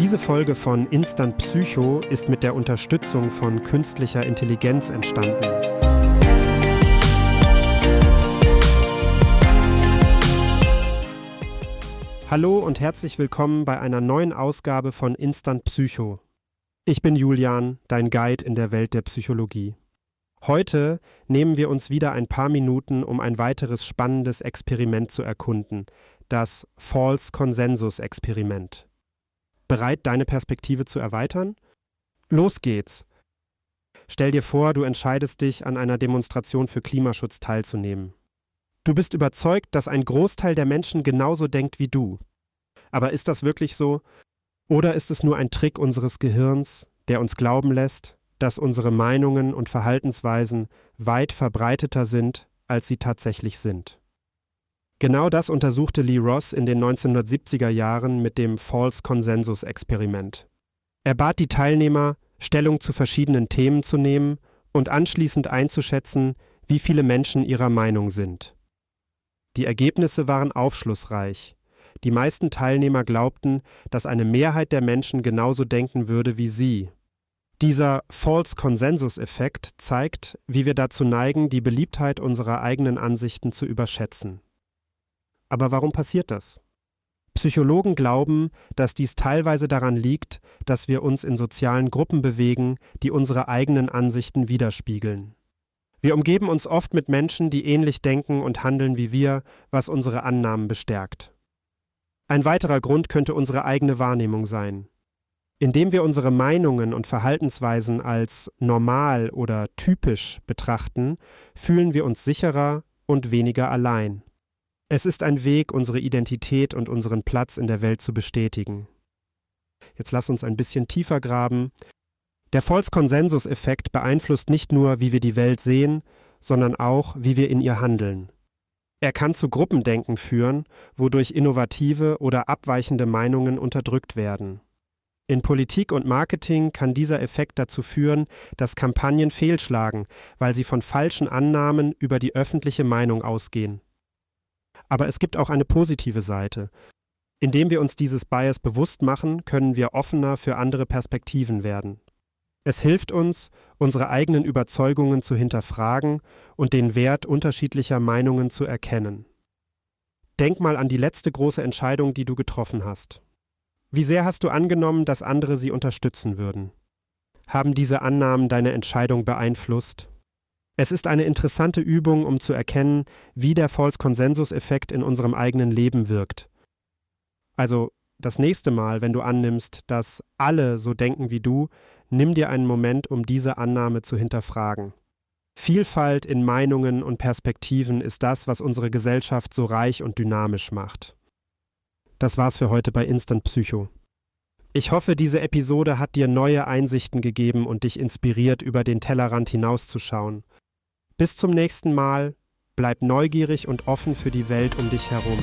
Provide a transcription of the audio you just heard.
Diese Folge von Instant Psycho ist mit der Unterstützung von künstlicher Intelligenz entstanden. Hallo und herzlich willkommen bei einer neuen Ausgabe von Instant Psycho. Ich bin Julian, dein Guide in der Welt der Psychologie. Heute nehmen wir uns wieder ein paar Minuten, um ein weiteres spannendes Experiment zu erkunden, das False Consensus Experiment. Bereit, deine Perspektive zu erweitern? Los geht's! Stell dir vor, du entscheidest dich, an einer Demonstration für Klimaschutz teilzunehmen. Du bist überzeugt, dass ein Großteil der Menschen genauso denkt wie du. Aber ist das wirklich so? Oder ist es nur ein Trick unseres Gehirns, der uns glauben lässt, dass unsere Meinungen und Verhaltensweisen weit verbreiteter sind, als sie tatsächlich sind. Genau das untersuchte Lee Ross in den 1970er Jahren mit dem False Consensus Experiment. Er bat die Teilnehmer, Stellung zu verschiedenen Themen zu nehmen und anschließend einzuschätzen, wie viele Menschen ihrer Meinung sind. Die Ergebnisse waren aufschlussreich. Die meisten Teilnehmer glaubten, dass eine Mehrheit der Menschen genauso denken würde wie sie, dieser False Consensus-Effekt zeigt, wie wir dazu neigen, die Beliebtheit unserer eigenen Ansichten zu überschätzen. Aber warum passiert das? Psychologen glauben, dass dies teilweise daran liegt, dass wir uns in sozialen Gruppen bewegen, die unsere eigenen Ansichten widerspiegeln. Wir umgeben uns oft mit Menschen, die ähnlich denken und handeln wie wir, was unsere Annahmen bestärkt. Ein weiterer Grund könnte unsere eigene Wahrnehmung sein. Indem wir unsere Meinungen und Verhaltensweisen als normal oder typisch betrachten, fühlen wir uns sicherer und weniger allein. Es ist ein Weg, unsere Identität und unseren Platz in der Welt zu bestätigen. Jetzt lass uns ein bisschen tiefer graben. Der False-Konsensus-Effekt beeinflusst nicht nur, wie wir die Welt sehen, sondern auch, wie wir in ihr handeln. Er kann zu Gruppendenken führen, wodurch innovative oder abweichende Meinungen unterdrückt werden. In Politik und Marketing kann dieser Effekt dazu führen, dass Kampagnen fehlschlagen, weil sie von falschen Annahmen über die öffentliche Meinung ausgehen. Aber es gibt auch eine positive Seite. Indem wir uns dieses Bias bewusst machen, können wir offener für andere Perspektiven werden. Es hilft uns, unsere eigenen Überzeugungen zu hinterfragen und den Wert unterschiedlicher Meinungen zu erkennen. Denk mal an die letzte große Entscheidung, die du getroffen hast. Wie sehr hast du angenommen, dass andere sie unterstützen würden? Haben diese Annahmen deine Entscheidung beeinflusst? Es ist eine interessante Übung, um zu erkennen, wie der False-Konsensus-Effekt in unserem eigenen Leben wirkt. Also das nächste Mal, wenn du annimmst, dass alle so denken wie du, nimm dir einen Moment, um diese Annahme zu hinterfragen. Vielfalt in Meinungen und Perspektiven ist das, was unsere Gesellschaft so reich und dynamisch macht. Das war's für heute bei Instant Psycho. Ich hoffe, diese Episode hat dir neue Einsichten gegeben und dich inspiriert, über den Tellerrand hinauszuschauen. Bis zum nächsten Mal, bleib neugierig und offen für die Welt um dich herum.